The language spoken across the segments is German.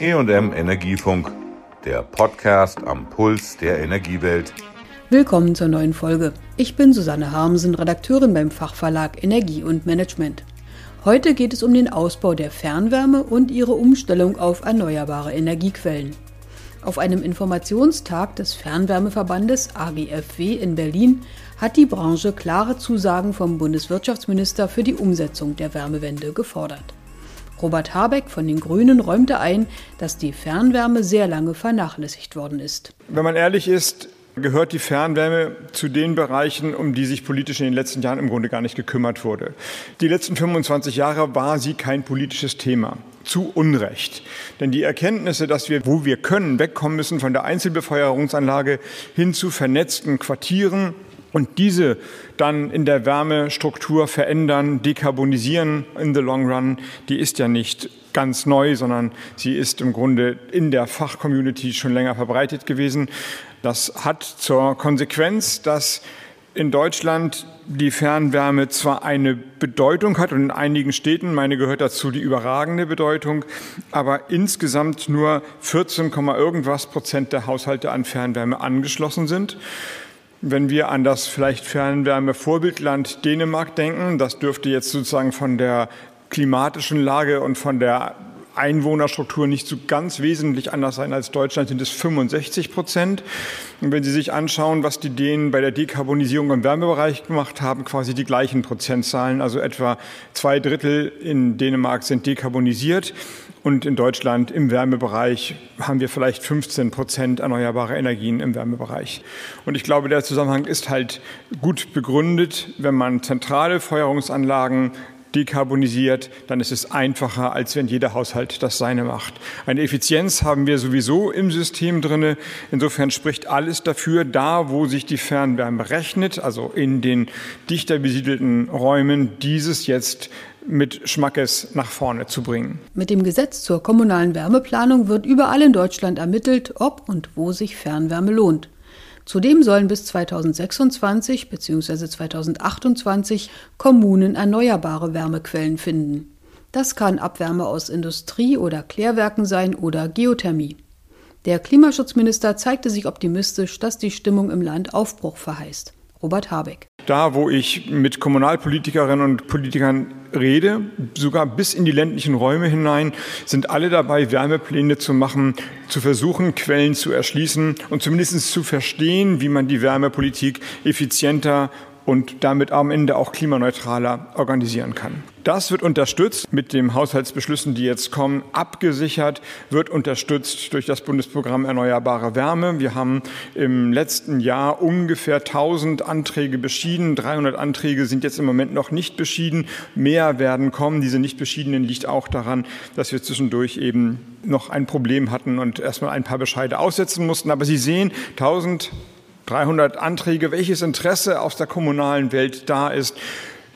EM Energiefunk, der Podcast am Puls der Energiewelt. Willkommen zur neuen Folge. Ich bin Susanne Harmsen, Redakteurin beim Fachverlag Energie und Management. Heute geht es um den Ausbau der Fernwärme und ihre Umstellung auf erneuerbare Energiequellen. Auf einem Informationstag des Fernwärmeverbandes AGFW in Berlin hat die Branche klare Zusagen vom Bundeswirtschaftsminister für die Umsetzung der Wärmewende gefordert. Robert Habeck von den Grünen räumte ein, dass die Fernwärme sehr lange vernachlässigt worden ist. Wenn man ehrlich ist, gehört die Fernwärme zu den Bereichen, um die sich politisch in den letzten Jahren im Grunde gar nicht gekümmert wurde. Die letzten 25 Jahre war sie kein politisches Thema zu Unrecht. Denn die Erkenntnisse, dass wir, wo wir können, wegkommen müssen von der Einzelbefeuerungsanlage hin zu vernetzten Quartieren und diese dann in der Wärmestruktur verändern, dekarbonisieren in the long run, die ist ja nicht ganz neu, sondern sie ist im Grunde in der Fachcommunity schon länger verbreitet gewesen. Das hat zur Konsequenz, dass in Deutschland die Fernwärme zwar eine Bedeutung hat und in einigen Städten, meine gehört dazu, die überragende Bedeutung, aber insgesamt nur 14, irgendwas Prozent der Haushalte an Fernwärme angeschlossen sind. Wenn wir an das vielleicht Fernwärme-Vorbildland Dänemark denken, das dürfte jetzt sozusagen von der klimatischen Lage und von der Einwohnerstruktur nicht so ganz wesentlich anders sein als Deutschland, sind es 65 Prozent. Und wenn Sie sich anschauen, was die Dänen bei der Dekarbonisierung im Wärmebereich gemacht haben, quasi die gleichen Prozentzahlen, also etwa zwei Drittel in Dänemark sind dekarbonisiert. Und in Deutschland im Wärmebereich haben wir vielleicht 15 Prozent erneuerbare Energien im Wärmebereich. Und ich glaube, der Zusammenhang ist halt gut begründet, wenn man zentrale Feuerungsanlagen dekarbonisiert, dann ist es einfacher, als wenn jeder Haushalt das seine macht. Eine Effizienz haben wir sowieso im System drin. Insofern spricht alles dafür, da wo sich die Fernwärme rechnet, also in den dichter besiedelten Räumen, dieses jetzt mit Schmackes nach vorne zu bringen. Mit dem Gesetz zur kommunalen Wärmeplanung wird überall in Deutschland ermittelt, ob und wo sich Fernwärme lohnt. Zudem sollen bis 2026 bzw. 2028 Kommunen erneuerbare Wärmequellen finden. Das kann Abwärme aus Industrie oder Klärwerken sein oder Geothermie. Der Klimaschutzminister zeigte sich optimistisch, dass die Stimmung im Land Aufbruch verheißt. Robert Habeck. Da, wo ich mit Kommunalpolitikerinnen und Politikern rede, sogar bis in die ländlichen Räume hinein, sind alle dabei, Wärmepläne zu machen, zu versuchen, Quellen zu erschließen und zumindest zu verstehen, wie man die Wärmepolitik effizienter und damit am Ende auch klimaneutraler organisieren kann. Das wird unterstützt mit den Haushaltsbeschlüssen, die jetzt kommen, abgesichert, wird unterstützt durch das Bundesprogramm Erneuerbare Wärme. Wir haben im letzten Jahr ungefähr 1000 Anträge beschieden. 300 Anträge sind jetzt im Moment noch nicht beschieden. Mehr werden kommen. Diese nicht beschiedenen liegt auch daran, dass wir zwischendurch eben noch ein Problem hatten und erstmal ein paar Bescheide aussetzen mussten. Aber Sie sehen, 1000 300 Anträge, welches Interesse aus der kommunalen Welt da ist,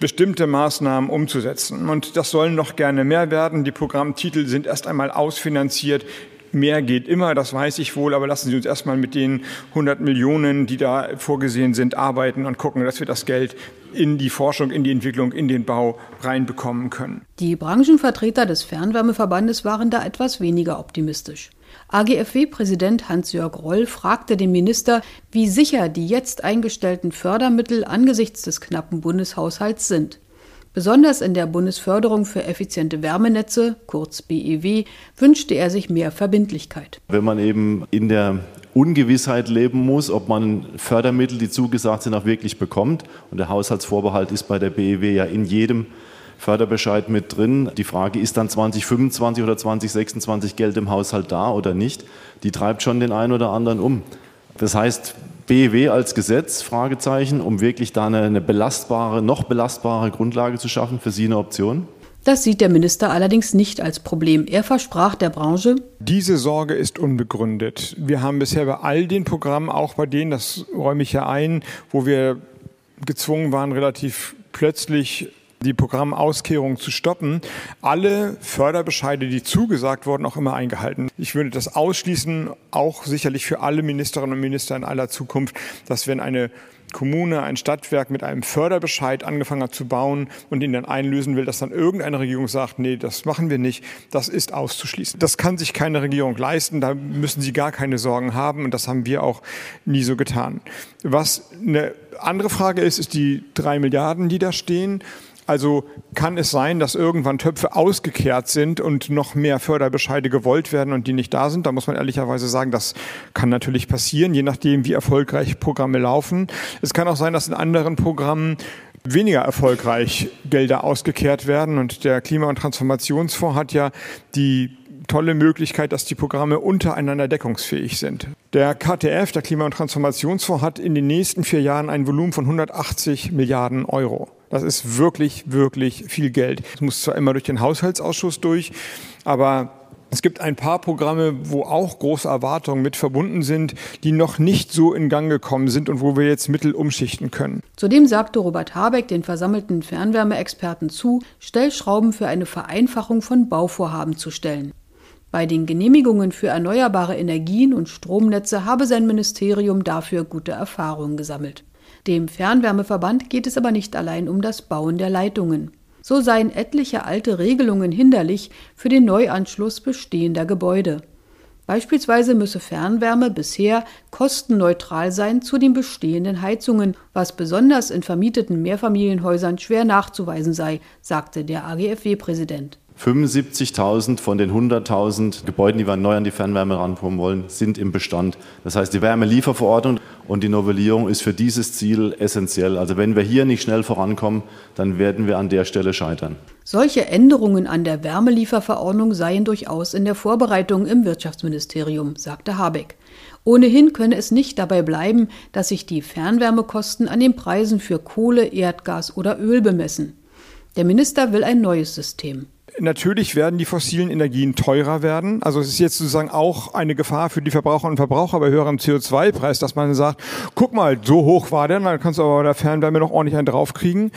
bestimmte Maßnahmen umzusetzen. Und das sollen noch gerne mehr werden. Die Programmtitel sind erst einmal ausfinanziert. Mehr geht immer, das weiß ich wohl, aber lassen Sie uns erstmal mit den 100 Millionen, die da vorgesehen sind, arbeiten und gucken, dass wir das Geld in die Forschung, in die Entwicklung, in den Bau reinbekommen können. Die Branchenvertreter des Fernwärmeverbandes waren da etwas weniger optimistisch. AGFW-Präsident Hans-Jörg Roll fragte den Minister, wie sicher die jetzt eingestellten Fördermittel angesichts des knappen Bundeshaushalts sind. Besonders in der Bundesförderung für effiziente Wärmenetze, kurz BEW, wünschte er sich mehr Verbindlichkeit. Wenn man eben in der Ungewissheit leben muss, ob man Fördermittel, die zugesagt sind, auch wirklich bekommt, und der Haushaltsvorbehalt ist bei der BEW ja in jedem Förderbescheid mit drin. Die Frage ist dann 2025 oder 2026 Geld im Haushalt da oder nicht. Die treibt schon den einen oder anderen um. Das heißt, BEW als Gesetz, Fragezeichen, um wirklich da eine, eine belastbare, noch belastbare Grundlage zu schaffen, für Sie eine Option? Das sieht der Minister allerdings nicht als Problem. Er versprach der Branche, diese Sorge ist unbegründet. Wir haben bisher bei all den Programmen, auch bei denen, das räume ich ja ein, wo wir gezwungen waren, relativ plötzlich die Programmauskehrung zu stoppen, alle Förderbescheide, die zugesagt wurden, auch immer eingehalten. Ich würde das ausschließen, auch sicherlich für alle Ministerinnen und Minister in aller Zukunft, dass wenn eine Kommune, ein Stadtwerk mit einem Förderbescheid angefangen hat zu bauen und ihn dann einlösen will, dass dann irgendeine Regierung sagt, nee, das machen wir nicht, das ist auszuschließen. Das kann sich keine Regierung leisten, da müssen sie gar keine Sorgen haben und das haben wir auch nie so getan. Was eine andere Frage ist, ist die drei Milliarden, die da stehen. Also kann es sein, dass irgendwann Töpfe ausgekehrt sind und noch mehr Förderbescheide gewollt werden und die nicht da sind? Da muss man ehrlicherweise sagen, das kann natürlich passieren, je nachdem, wie erfolgreich Programme laufen. Es kann auch sein, dass in anderen Programmen weniger erfolgreich Gelder ausgekehrt werden. Und der Klima- und Transformationsfonds hat ja die tolle Möglichkeit, dass die Programme untereinander deckungsfähig sind. Der KTF, der Klima- und Transformationsfonds, hat in den nächsten vier Jahren ein Volumen von 180 Milliarden Euro. Das ist wirklich, wirklich viel Geld. Es muss zwar immer durch den Haushaltsausschuss durch, aber es gibt ein paar Programme, wo auch große Erwartungen mit verbunden sind, die noch nicht so in Gang gekommen sind und wo wir jetzt Mittel umschichten können. Zudem sagte Robert Habeck den versammelten Fernwärmeexperten zu, Stellschrauben für eine Vereinfachung von Bauvorhaben zu stellen. Bei den Genehmigungen für erneuerbare Energien und Stromnetze habe sein Ministerium dafür gute Erfahrungen gesammelt. Dem Fernwärmeverband geht es aber nicht allein um das Bauen der Leitungen. So seien etliche alte Regelungen hinderlich für den Neuanschluss bestehender Gebäude. Beispielsweise müsse Fernwärme bisher kostenneutral sein zu den bestehenden Heizungen, was besonders in vermieteten Mehrfamilienhäusern schwer nachzuweisen sei, sagte der AGFW-Präsident. 75.000 von den 100.000 Gebäuden, die wir neu an die Fernwärme rankommen wollen, sind im Bestand. Das heißt, die Wärmelieferverordnung und die Novellierung ist für dieses Ziel essentiell. Also wenn wir hier nicht schnell vorankommen, dann werden wir an der Stelle scheitern. Solche Änderungen an der Wärmelieferverordnung seien durchaus in der Vorbereitung im Wirtschaftsministerium, sagte Habeck. Ohnehin könne es nicht dabei bleiben, dass sich die Fernwärmekosten an den Preisen für Kohle, Erdgas oder Öl bemessen. Der Minister will ein neues System. Natürlich werden die fossilen Energien teurer werden. Also es ist jetzt sozusagen auch eine Gefahr für die Verbraucherinnen und Verbraucher bei höherem CO2-Preis, dass man sagt, guck mal, so hoch war der, dann kannst du aber bei der Fernwärme noch ordentlich einen draufkriegen.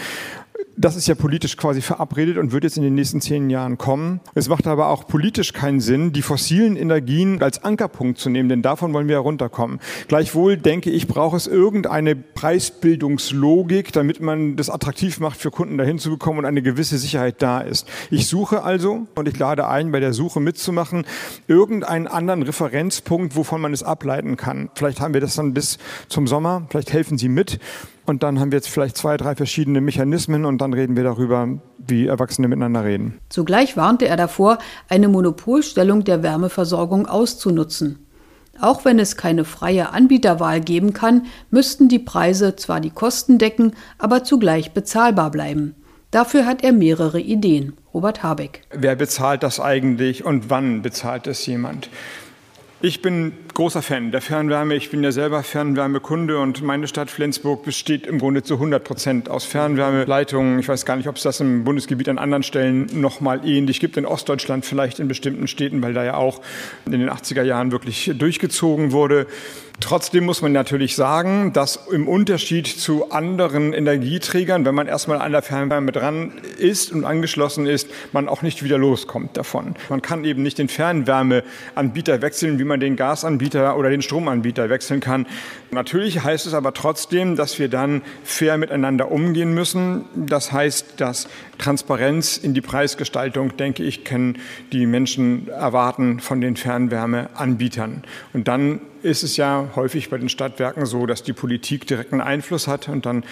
Das ist ja politisch quasi verabredet und wird jetzt in den nächsten zehn Jahren kommen. Es macht aber auch politisch keinen Sinn, die fossilen Energien als Ankerpunkt zu nehmen, denn davon wollen wir herunterkommen. Gleichwohl denke ich, braucht es irgendeine Preisbildungslogik, damit man das attraktiv macht, für Kunden dahin zu bekommen und eine gewisse Sicherheit da ist. Ich suche also und ich lade ein, bei der Suche mitzumachen, irgendeinen anderen Referenzpunkt, wovon man es ableiten kann. Vielleicht haben wir das dann bis zum Sommer, vielleicht helfen Sie mit und dann haben wir jetzt vielleicht zwei, drei verschiedene Mechanismen und dann reden wir darüber, wie Erwachsene miteinander reden. Zugleich warnte er davor, eine Monopolstellung der Wärmeversorgung auszunutzen. Auch wenn es keine freie Anbieterwahl geben kann, müssten die Preise zwar die Kosten decken, aber zugleich bezahlbar bleiben. Dafür hat er mehrere Ideen. Robert Habeck. Wer bezahlt das eigentlich und wann bezahlt es jemand? Ich bin großer Fan der Fernwärme. Ich bin ja selber Fernwärmekunde und meine Stadt Flensburg besteht im Grunde zu 100 Prozent aus Fernwärmeleitungen. Ich weiß gar nicht, ob es das im Bundesgebiet an anderen Stellen noch mal ähnlich gibt. In Ostdeutschland vielleicht in bestimmten Städten, weil da ja auch in den 80er Jahren wirklich durchgezogen wurde. Trotzdem muss man natürlich sagen, dass im Unterschied zu anderen Energieträgern, wenn man erstmal an der Fernwärme dran ist und angeschlossen ist, man auch nicht wieder loskommt davon. Man kann eben nicht den Fernwärmeanbieter wechseln, wie man den Gasanbieter oder den Stromanbieter wechseln kann. Natürlich heißt es aber trotzdem, dass wir dann fair miteinander umgehen müssen. Das heißt, dass Transparenz in die Preisgestaltung, denke ich, können die Menschen erwarten von den Fernwärmeanbietern. Und dann ist es ja häufig bei den Stadtwerken so, dass die Politik direkten Einfluss hat und dann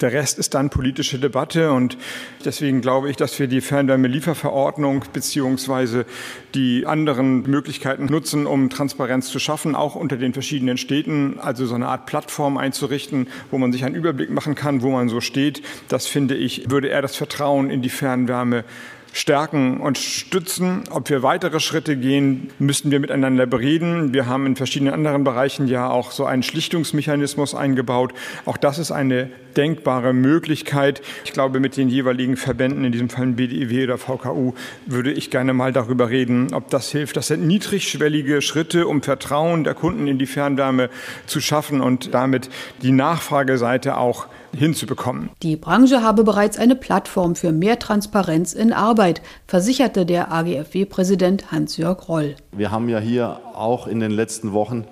der Rest ist dann politische Debatte und deswegen glaube ich, dass wir die Fernwärmelieferverordnung beziehungsweise die anderen Möglichkeiten nutzen, um Transparenz zu schaffen, auch unter den verschiedenen Städten, also so eine Art Plattform einzurichten, wo man sich einen Überblick machen kann, wo man so steht. Das finde ich, würde eher das Vertrauen in die Fernwärme stärken und stützen. Ob wir weitere Schritte gehen, müssten wir miteinander bereden. Wir haben in verschiedenen anderen Bereichen ja auch so einen Schlichtungsmechanismus eingebaut. Auch das ist eine denkbare Möglichkeit. Ich glaube, mit den jeweiligen Verbänden, in diesem Fall BDIW oder VKU, würde ich gerne mal darüber reden, ob das hilft. Das sind niedrigschwellige Schritte, um Vertrauen der Kunden in die Fernwärme zu schaffen und damit die Nachfrageseite auch hinzubekommen. Die Branche habe bereits eine Plattform für mehr Transparenz in Arbeit, versicherte der AGFW-Präsident Hans-Jörg Roll. Wir haben ja hier auch in den letzten Wochen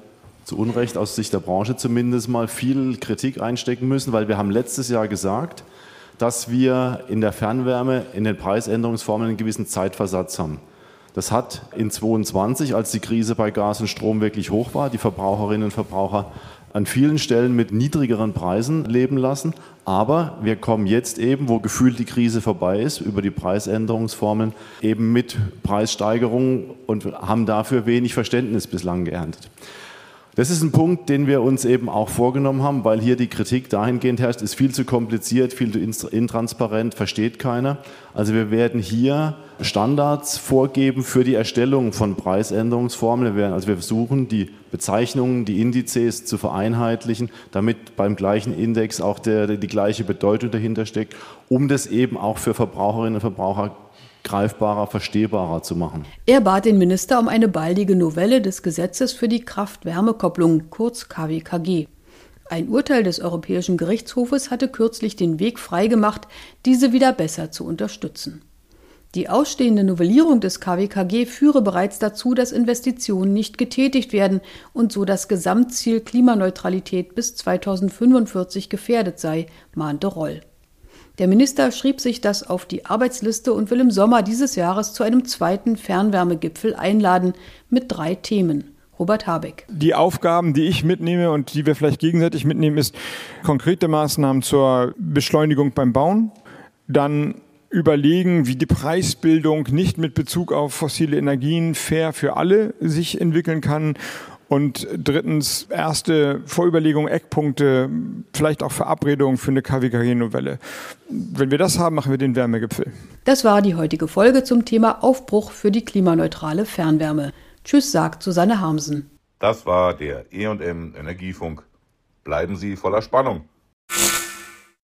zu Unrecht aus Sicht der Branche zumindest mal viel Kritik einstecken müssen, weil wir haben letztes Jahr gesagt, dass wir in der Fernwärme in den Preisänderungsformen einen gewissen Zeitversatz haben. Das hat in 22, als die Krise bei Gas und Strom wirklich hoch war, die Verbraucherinnen und Verbraucher an vielen Stellen mit niedrigeren Preisen leben lassen. Aber wir kommen jetzt eben, wo gefühlt die Krise vorbei ist, über die Preisänderungsformen eben mit Preissteigerungen und haben dafür wenig Verständnis bislang geerntet. Das ist ein Punkt, den wir uns eben auch vorgenommen haben, weil hier die Kritik dahingehend herrscht, ist viel zu kompliziert, viel zu intransparent, versteht keiner. Also wir werden hier Standards vorgeben für die Erstellung von Preisänderungsformeln. Wir werden, also wir versuchen, die Bezeichnungen, die Indizes zu vereinheitlichen, damit beim gleichen Index auch der, die gleiche Bedeutung dahinter steckt, um das eben auch für Verbraucherinnen und Verbraucher greifbarer, verstehbarer zu machen. Er bat den Minister um eine baldige Novelle des Gesetzes für die Kraft-Wärme-Kopplung, kurz KWKG. Ein Urteil des Europäischen Gerichtshofes hatte kürzlich den Weg freigemacht, diese wieder besser zu unterstützen. Die ausstehende Novellierung des KWKG führe bereits dazu, dass Investitionen nicht getätigt werden und so das Gesamtziel Klimaneutralität bis 2045 gefährdet sei, mahnte Roll. Der Minister schrieb sich das auf die Arbeitsliste und will im Sommer dieses Jahres zu einem zweiten Fernwärmegipfel einladen mit drei Themen. Robert Habeck. Die Aufgaben, die ich mitnehme und die wir vielleicht gegenseitig mitnehmen, ist konkrete Maßnahmen zur Beschleunigung beim Bauen, dann überlegen, wie die Preisbildung nicht mit Bezug auf fossile Energien fair für alle sich entwickeln kann und drittens, erste Vorüberlegungen, Eckpunkte, vielleicht auch Verabredungen für eine KWKG-Novelle. Wenn wir das haben, machen wir den Wärmegipfel. Das war die heutige Folge zum Thema Aufbruch für die klimaneutrale Fernwärme. Tschüss, sagt Susanne Harmsen. Das war der EM Energiefunk. Bleiben Sie voller Spannung.